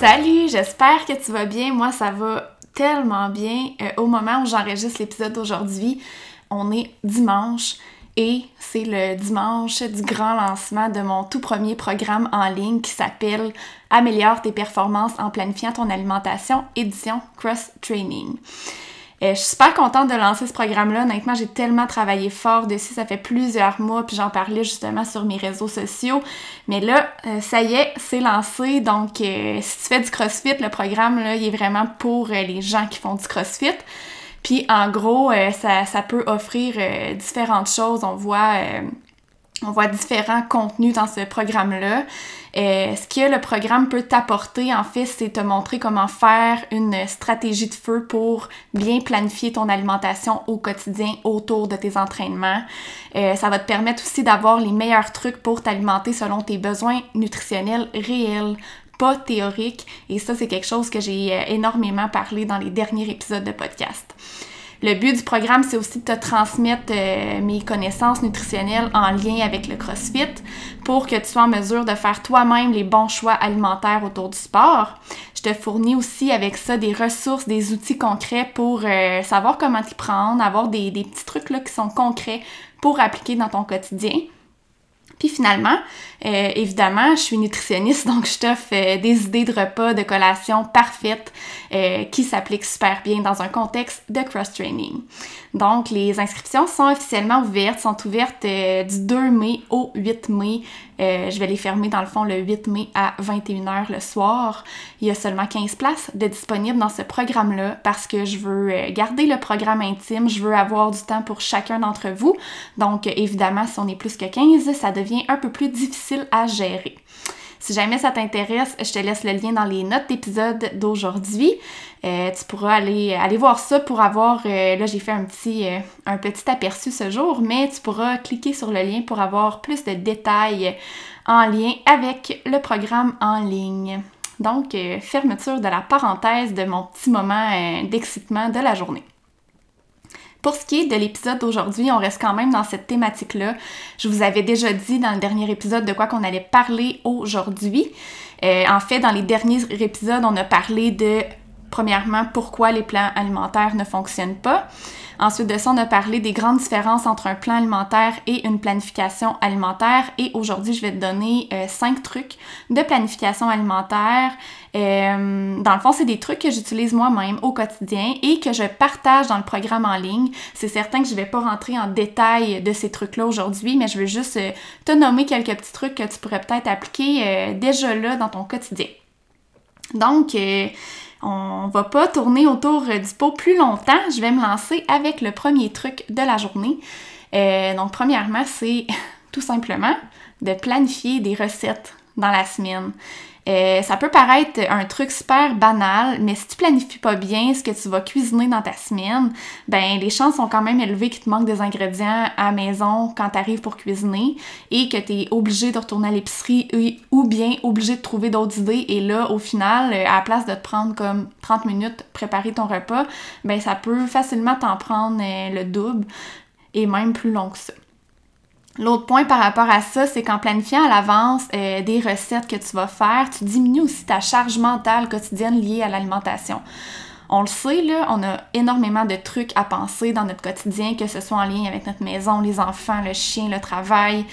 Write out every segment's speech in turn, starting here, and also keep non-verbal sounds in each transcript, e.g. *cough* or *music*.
Salut, j'espère que tu vas bien. Moi, ça va tellement bien. Euh, au moment où j'enregistre l'épisode d'aujourd'hui, on est dimanche et c'est le dimanche du grand lancement de mon tout premier programme en ligne qui s'appelle Améliore tes performances en planifiant ton alimentation, édition Cross Training. Euh, je suis super contente de lancer ce programme-là. Honnêtement, j'ai tellement travaillé fort dessus. Ça fait plusieurs mois, puis j'en parlais justement sur mes réseaux sociaux. Mais là, euh, ça y est, c'est lancé. Donc, euh, si tu fais du CrossFit, le programme, là, il est vraiment pour les gens qui font du CrossFit. Puis, en gros, ça, ça, peut offrir différentes choses. On voit on voit différents contenus dans ce programme-là. Euh, ce que le programme peut t'apporter, en fait, c'est te montrer comment faire une stratégie de feu pour bien planifier ton alimentation au quotidien autour de tes entraînements. Euh, ça va te permettre aussi d'avoir les meilleurs trucs pour t'alimenter selon tes besoins nutritionnels réels pas théoriques. Et ça, c'est quelque chose que j'ai euh, énormément parlé dans les derniers épisodes de podcast. Le but du programme, c'est aussi de te transmettre euh, mes connaissances nutritionnelles en lien avec le CrossFit pour que tu sois en mesure de faire toi-même les bons choix alimentaires autour du sport. Je te fournis aussi avec ça des ressources, des outils concrets pour euh, savoir comment t'y prendre, avoir des, des petits trucs là, qui sont concrets pour appliquer dans ton quotidien. Puis finalement, euh, évidemment, je suis nutritionniste, *laughs* donc je t'offre euh, des idées de repas, de collations parfaites euh, qui s'appliquent super bien dans un contexte de cross-training. Donc, les inscriptions sont officiellement ouvertes, sont ouvertes du 2 mai au 8 mai. Je vais les fermer dans le fond le 8 mai à 21h le soir. Il y a seulement 15 places de disponibles dans ce programme-là parce que je veux garder le programme intime, je veux avoir du temps pour chacun d'entre vous. Donc, évidemment, si on est plus que 15, ça devient un peu plus difficile à gérer. Si jamais ça t'intéresse, je te laisse le lien dans les notes d'épisode d'aujourd'hui. Euh, tu pourras aller, aller voir ça pour avoir, euh, là j'ai fait un petit, euh, un petit aperçu ce jour, mais tu pourras cliquer sur le lien pour avoir plus de détails en lien avec le programme en ligne. Donc, fermeture de la parenthèse de mon petit moment d'excitement de la journée. Pour ce qui est de l'épisode d'aujourd'hui, on reste quand même dans cette thématique-là. Je vous avais déjà dit dans le dernier épisode de quoi qu'on allait parler aujourd'hui. Euh, en fait, dans les derniers épisodes, on a parlé de, premièrement, pourquoi les plans alimentaires ne fonctionnent pas? Ensuite de ça, on a parlé des grandes différences entre un plan alimentaire et une planification alimentaire. Et aujourd'hui, je vais te donner euh, cinq trucs de planification alimentaire. Euh, dans le fond, c'est des trucs que j'utilise moi-même au quotidien et que je partage dans le programme en ligne. C'est certain que je vais pas rentrer en détail de ces trucs-là aujourd'hui, mais je veux juste euh, te nommer quelques petits trucs que tu pourrais peut-être appliquer déjà là dans ton quotidien. Donc, on va pas tourner autour du pot plus longtemps. Je vais me lancer avec le premier truc de la journée. Euh, donc, premièrement, c'est *laughs* tout simplement de planifier des recettes dans la semaine. Euh, ça peut paraître un truc super banal, mais si tu planifies pas bien ce que tu vas cuisiner dans ta semaine, ben les chances sont quand même élevées qu'il te manque des ingrédients à la maison quand tu arrives pour cuisiner et que tu es obligé de retourner à l'épicerie ou bien obligé de trouver d'autres idées et là au final à la place de te prendre comme 30 minutes préparer ton repas, ben ça peut facilement t'en prendre euh, le double et même plus long que ça. L'autre point par rapport à ça, c'est qu'en planifiant à l'avance euh, des recettes que tu vas faire, tu diminues aussi ta charge mentale quotidienne liée à l'alimentation. On le sait, là, on a énormément de trucs à penser dans notre quotidien, que ce soit en lien avec notre maison, les enfants, le chien, le travail.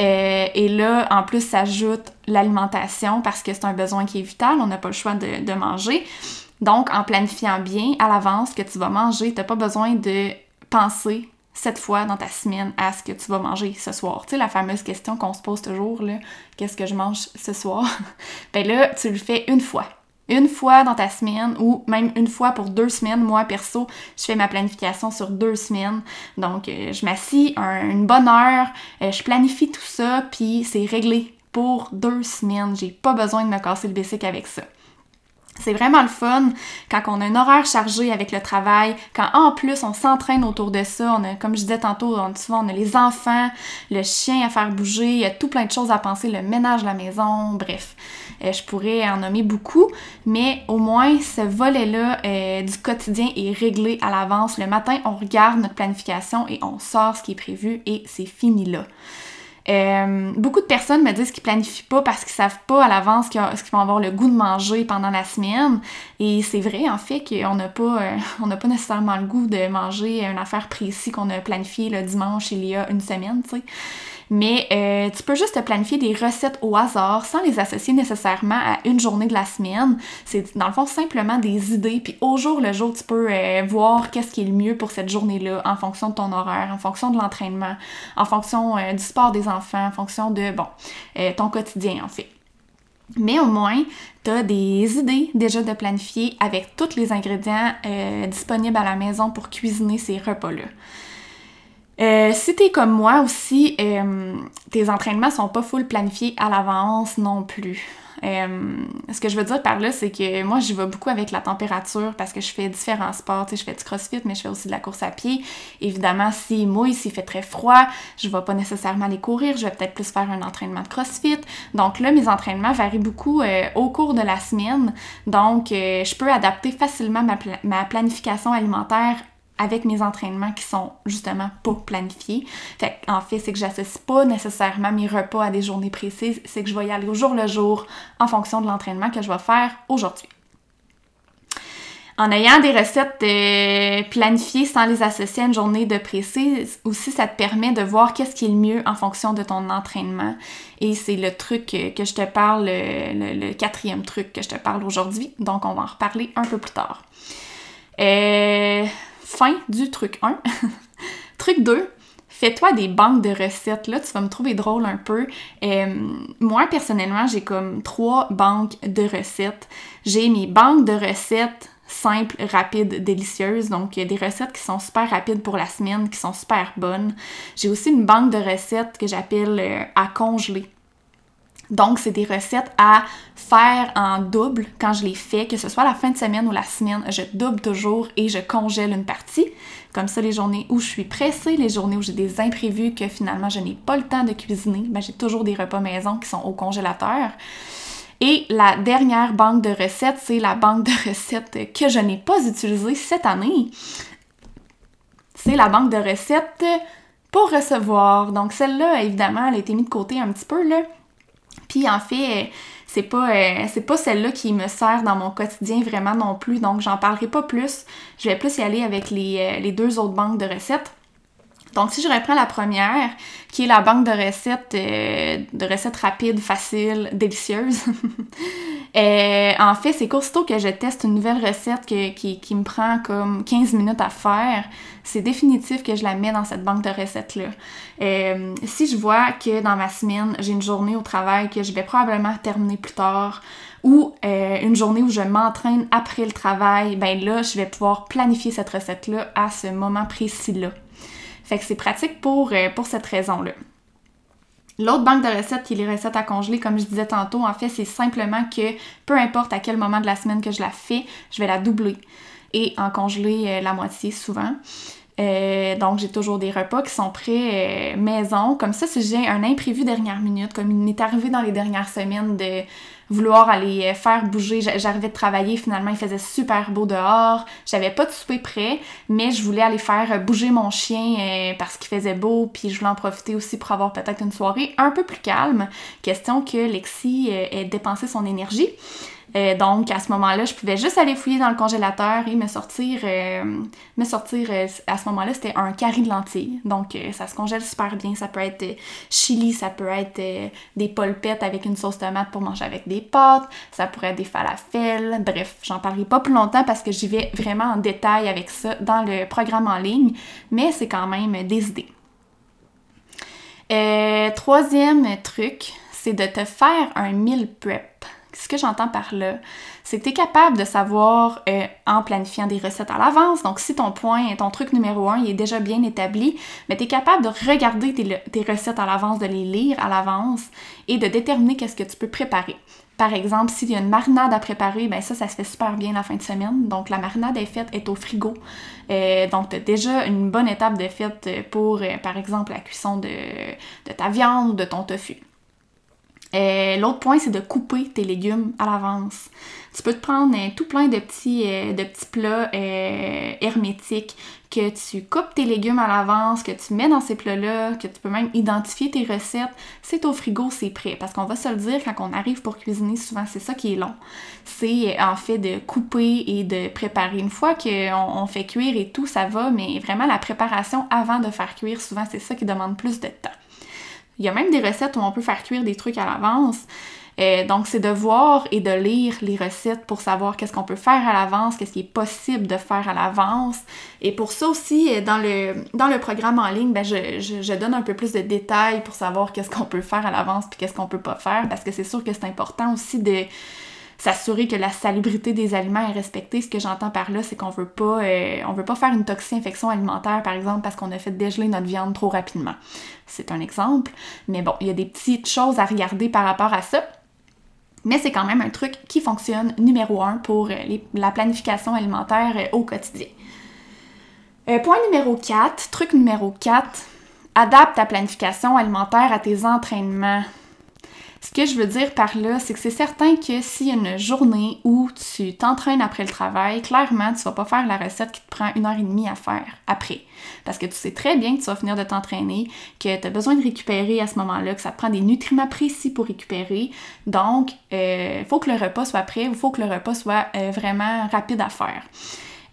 Euh, et là, en plus, s'ajoute l'alimentation parce que c'est un besoin qui est vital, on n'a pas le choix de, de manger. Donc, en planifiant bien à l'avance que tu vas manger, t'as pas besoin de penser cette fois dans ta semaine à ce que tu vas manger ce soir. Tu sais, la fameuse question qu'on se pose toujours, là, qu'est-ce que je mange ce soir? *laughs* ben là, tu le fais une fois. Une fois dans ta semaine ou même une fois pour deux semaines. Moi, perso, je fais ma planification sur deux semaines. Donc, euh, je m'assis une bonne heure, euh, je planifie tout ça, puis c'est réglé pour deux semaines. J'ai pas besoin de me casser le basic avec ça. C'est vraiment le fun quand on a un horaire chargé avec le travail, quand en plus on s'entraîne autour de ça, on a, comme je disais tantôt, on, souvent on a les enfants, le chien à faire bouger, il y a tout plein de choses à penser, le ménage la maison, bref. Euh, je pourrais en nommer beaucoup, mais au moins ce volet-là euh, du quotidien est réglé à l'avance. Le matin, on regarde notre planification et on sort ce qui est prévu et c'est fini là. Euh, beaucoup de personnes me disent qu'ils planifient pas parce qu'ils savent pas à l'avance qu'ils vont avoir le goût de manger pendant la semaine. Et c'est vrai, en fait, qu'on n'a pas, euh, pas nécessairement le goût de manger une affaire précise qu'on a planifiée le dimanche il y a une semaine, tu sais mais euh, tu peux juste te planifier des recettes au hasard sans les associer nécessairement à une journée de la semaine. C'est dans le fond simplement des idées, puis au jour le jour, tu peux euh, voir qu'est-ce qui est le mieux pour cette journée-là en fonction de ton horaire, en fonction de l'entraînement, en fonction euh, du sport des enfants, en fonction de, bon, ton quotidien en fait. Mais au moins, tu as des idées déjà de planifier avec tous les ingrédients disponibles à la maison pour cuisiner ces repas-là. Euh, si t'es comme moi aussi, euh, tes entraînements sont pas full planifiés à l'avance non plus. Euh, ce que je veux dire par là, c'est que moi, j'y vais beaucoup avec la température parce que je fais différents sports. Tu sais, je fais du crossfit, mais je fais aussi de la course à pied. Évidemment, s'il mouille, s'il fait très froid, je vais pas nécessairement aller courir. Je vais peut-être plus faire un entraînement de crossfit. Donc là, mes entraînements varient beaucoup au cours de la semaine. Donc, je peux adapter facilement ma planification alimentaire avec mes entraînements qui sont justement pas planifiés. Fait en fait, c'est que j'associe pas nécessairement mes repas à des journées précises, c'est que je vais y aller au jour le jour en fonction de l'entraînement que je vais faire aujourd'hui. En ayant des recettes euh, planifiées sans les associer à une journée de précise, aussi ça te permet de voir qu'est-ce qui est le mieux en fonction de ton entraînement. Et c'est le truc que je te parle, le, quatrième truc que je te parle aujourd'hui. Donc on va en reparler un peu plus tard. Euh, fin du truc 1. *laughs* truc 2, fais-toi des banques de recettes. Là, tu vas me trouver drôle un peu. Euh, moi, personnellement, j'ai comme trois banques de recettes. J'ai mes banques de recettes simples, rapides, délicieuses. Donc, des recettes qui sont super rapides pour la semaine, qui sont super bonnes. J'ai aussi une banque de recettes que j'appelle euh, à congeler. Donc, c'est des recettes à faire en double quand je les fais, que ce soit la fin de semaine ou la semaine, je double toujours et je congèle une partie. Comme ça, les journées où je suis pressée, les journées où j'ai des imprévus que finalement je n'ai pas le temps de cuisiner, ben, j'ai toujours des repas maison qui sont au congélateur. Et la dernière banque de recettes, c'est la banque de recettes que je n'ai pas utilisée cette année. C'est la banque de recettes pour recevoir. Donc celle-là, évidemment, elle a été mise de côté un petit peu, là. Puis en fait, c'est pas, euh, pas celle-là qui me sert dans mon quotidien vraiment non plus, donc j'en parlerai pas plus. Je vais plus y aller avec les, euh, les deux autres banques de recettes. Donc, si je reprends la première, qui est la banque de recettes, euh, de recettes rapides, faciles, délicieuses, *laughs* euh, en fait, c'est qu'aussitôt que je teste une nouvelle recette qui, me prend comme 15 minutes à faire, c'est définitif que je la mets dans cette banque de recettes-là. Euh, si je vois que dans ma semaine, j'ai une journée au travail que je vais probablement terminer plus tard, ou une journée où je m'entraîne après le travail, ben là, je vais pouvoir planifier cette recette-là à ce moment précis-là. C'est pratique pour, euh, pour cette raison-là. L'autre banque de recettes qui est les recettes à congeler, comme je disais tantôt, en fait, c'est simplement que peu importe à quel moment de la semaine que je la fais, je vais la doubler et en congeler euh, la moitié souvent. Euh, donc, j'ai toujours des repas qui sont prêts maison. Comme ça, si j'ai un imprévu dernière minute, comme il m'est arrivé dans les dernières semaines de vouloir aller euh, faire bouger. J'arrivais de travailler, finalement, il faisait super beau dehors. J'avais pas de souper prêt, mais je voulais aller faire euh, bouger mon chien euh, parce qu'il faisait beau, puis je voulais en profiter aussi pour avoir peut-être une soirée un peu plus calme. Question que Lexi ait dépensé son énergie. Euh, donc, à ce moment-là, je pouvais juste aller fouiller dans le congélateur et me sortir, euh, me sortir euh, à ce moment-là, c'était un carré de lentilles. Donc, ça se congèle super bien. Ça peut être chili, ça peut être des polpettes avec une sauce tomate pour manger avec des pâtes, ça pourrait être des falafels. Bref, j'en parlerai pas plus longtemps parce que j'y vais vraiment en détail avec ça dans le programme en ligne, mais c'est quand même des idées. troisième truc, c'est de te faire un meal prep. Ce que j'entends par là, c'est que tu es capable de savoir euh, en planifiant des recettes à l'avance. Donc, si ton point, ton truc numéro un, il est déjà bien établi, mais tu es capable de regarder tes, recettes à l'avance, de les lire à l'avance et de déterminer qu'est-ce que tu peux préparer. Par exemple, s'il y a une marinade à préparer, ben ça, ça se fait super bien la fin de semaine. Donc, la marinade est faite, est au frigo. Euh, donc, tu déjà une bonne étape de faite pour, euh, par exemple, la cuisson de, de ta viande ou de ton tofu. Euh, l'autre point, c'est de couper tes légumes à l'avance. Tu peux te prendre euh, tout plein de petits, euh, de petits plats hermétiques que tu coupes tes légumes à l'avance, que tu mets dans ces plats-là, que tu peux même identifier tes recettes. C'est au frigo, c'est prêt. Parce qu'on va se le dire, quand on arrive pour cuisiner, souvent c'est ça qui est long. C'est en fait de couper et de préparer. Une fois qu'on on fait cuire et tout, ça va, mais vraiment la préparation avant de faire cuire, souvent c'est ça qui demande plus de temps. Il y a même des recettes où on peut faire cuire des trucs à l'avance. Euh, donc, c'est de voir et de lire les recettes pour savoir qu'est-ce qu'on peut faire à l'avance, qu'est-ce qui est possible de faire à l'avance. Et pour ça aussi, euh, dans le, programme en ligne, ben, je, je, donne un peu plus de détails pour savoir qu'est-ce qu'on peut faire à l'avance puis qu'est-ce qu'on peut pas faire, parce que c'est sûr que c'est important aussi de s'assurer que la salubrité des aliments est respectée. Ce que j'entends par là, c'est qu'on veut pas euh, on veut pas faire une toxi-infection alimentaire, par exemple, parce qu'on a fait dégeler notre viande trop rapidement. C'est un exemple. Mais bon, il y a des petites choses à regarder par rapport à ça. Mais c'est quand même un truc qui fonctionne numéro un pour euh, la planification alimentaire euh, au quotidien. point numéro 4, truc numéro 4, adapte ta planification alimentaire à tes entraînements. Ce que je veux dire par là, c'est que c'est certain que s'il y a une journée où tu t'entraînes après le travail, clairement, tu vas pas faire la recette qui te prend une heure et demie à faire après. Parce que tu sais très bien que tu vas finir de t'entraîner, que tu as besoin de récupérer à ce moment-là, que ça te prend des nutriments précis pour récupérer. Donc, il euh, faut que le repas soit prêt, il faut que le repas soit euh, vraiment rapide à faire.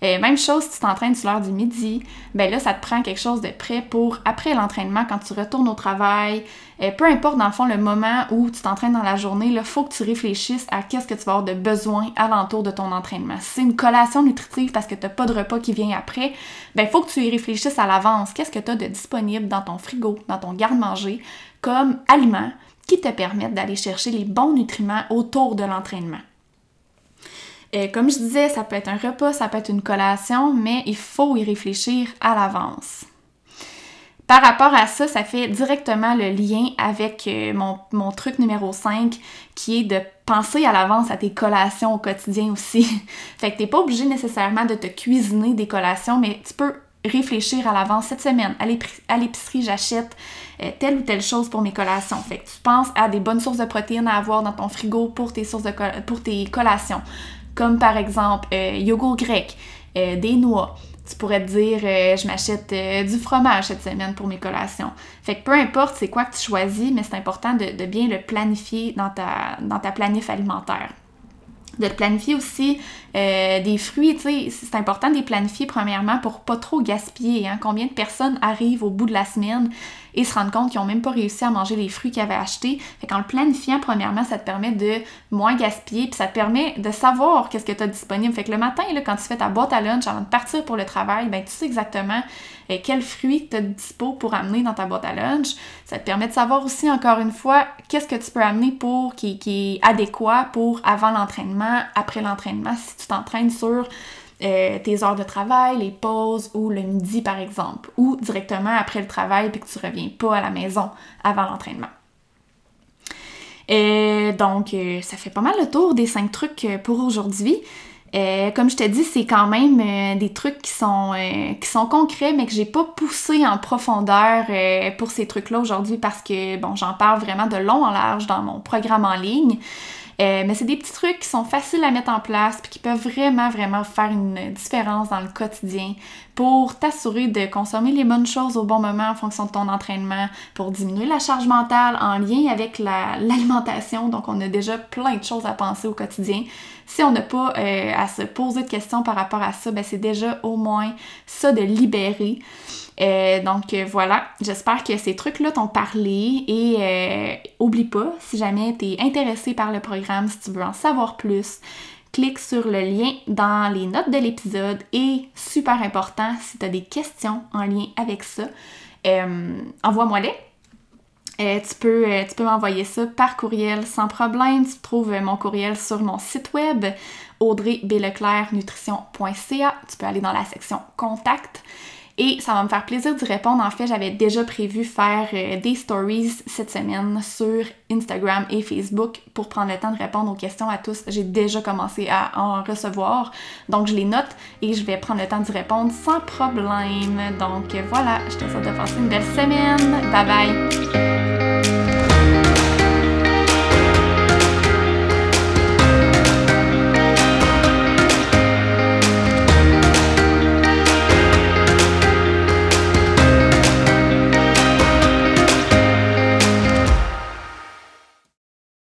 Euh, même chose si tu t'entraînes sur l'heure du midi, ben là, ça te prend quelque chose de prêt pour après l'entraînement, quand tu retournes au travail, euh, peu importe dans le fond le moment où tu t'entraînes dans la journée, il faut que tu réfléchisses à qu'est-ce que tu vas avoir de besoin alentour de ton entraînement. Si c'est une collation nutritive parce que tu n'as pas de repas qui vient après, ben faut que tu y réfléchisses à l'avance. Qu'est-ce que tu as de disponible dans ton frigo, dans ton garde-manger comme aliments qui te permettent d'aller chercher les bons nutriments autour de l'entraînement? Euh, comme je disais, ça peut être un repas, ça peut être une collation, mais il faut y réfléchir à l'avance. Par rapport à ça, ça fait directement le lien avec euh, mon, truc numéro 5 qui est de penser à l'avance à tes collations au quotidien aussi. *laughs* fait que t'es pas obligé nécessairement de te cuisiner des collations, mais tu peux réfléchir à l'avance cette semaine. À l'épicerie, j'achète euh, telle ou telle chose pour mes collations. Fait que tu penses à des bonnes sources de protéines à avoir dans ton frigo pour tes, sources de pour tes collations comme par exemple euh, yogourt grec, euh, des noix. Tu pourrais te dire, euh, je m'achète du fromage cette semaine pour mes collations. Fait que peu importe c'est quoi que tu choisis, mais c'est important de, bien le planifier dans ta, dans ta planif alimentaire de planifier aussi des fruits, tu sais, c'est important de les planifier premièrement pour pas trop gaspiller. Hein. Combien de personnes arrivent au bout de la semaine et se rendent compte qu'ils n'ont même pas réussi à manger les fruits qu'ils avaient achetés. Fait qu'en le planifiant, premièrement, ça te permet de moins gaspiller, puis ça te permet de savoir qu'est-ce que tu as disponible. Fait que le matin, là, quand tu fais ta boîte à lunch avant de partir pour le travail, ben tu sais exactement euh, quels fruits tu as dispo pour amener dans ta boîte à lunch. Ça te permet de savoir aussi, encore une fois, qu'est-ce que tu peux amener pour qui, qui est adéquat pour avant l'entraînement, après l'entraînement, si tu t'entraînes sur euh, tes heures de travail, les pauses ou le midi par exemple, ou directement après le travail puis que tu reviens pas à la maison avant l'entraînement. Euh, donc, euh, ça fait pas mal le tour des cinq trucs pour aujourd'hui. Comme je te dis, c'est quand même des trucs qui sont, qui sont concrets, mais que j'ai pas poussé en profondeur pour ces trucs-là aujourd'hui parce que, bon, j'en parle vraiment de long en large dans mon programme en ligne. Euh, mais c'est des petits trucs qui sont faciles à mettre en place puis qui peuvent vraiment, vraiment faire une différence dans le quotidien pour t'assurer de consommer les bonnes choses au bon moment en fonction de ton entraînement, pour diminuer la charge mentale en lien avec l'alimentation. Donc, on a déjà plein de choses à penser au quotidien. Si on n'a pas euh, à se poser de questions par rapport à ça, ben c'est déjà au moins ça de libérer. Euh, donc euh, voilà, j'espère que ces trucs-là t'ont parlé et euh, oublie pas, si jamais tu es intéressé par le programme, si tu veux en savoir plus, clique sur le lien dans les notes de l'épisode et super important, si tu as des questions en lien avec ça, envoie-moi-les. tu peux, tu peux m'envoyer ça par courriel sans problème. Tu trouves mon courriel sur mon site web audreybleclernutrition.ca. Tu peux aller dans la section Contact. Et ça va me faire plaisir d'y répondre. En fait, j'avais déjà prévu faire euh, des stories cette semaine sur Instagram et Facebook pour prendre le temps de répondre aux questions à tous. J'ai déjà commencé à en recevoir. Donc, je les note et je vais prendre le temps d'y répondre sans problème. Donc, voilà, je te souhaite de passer une belle semaine. Bye bye!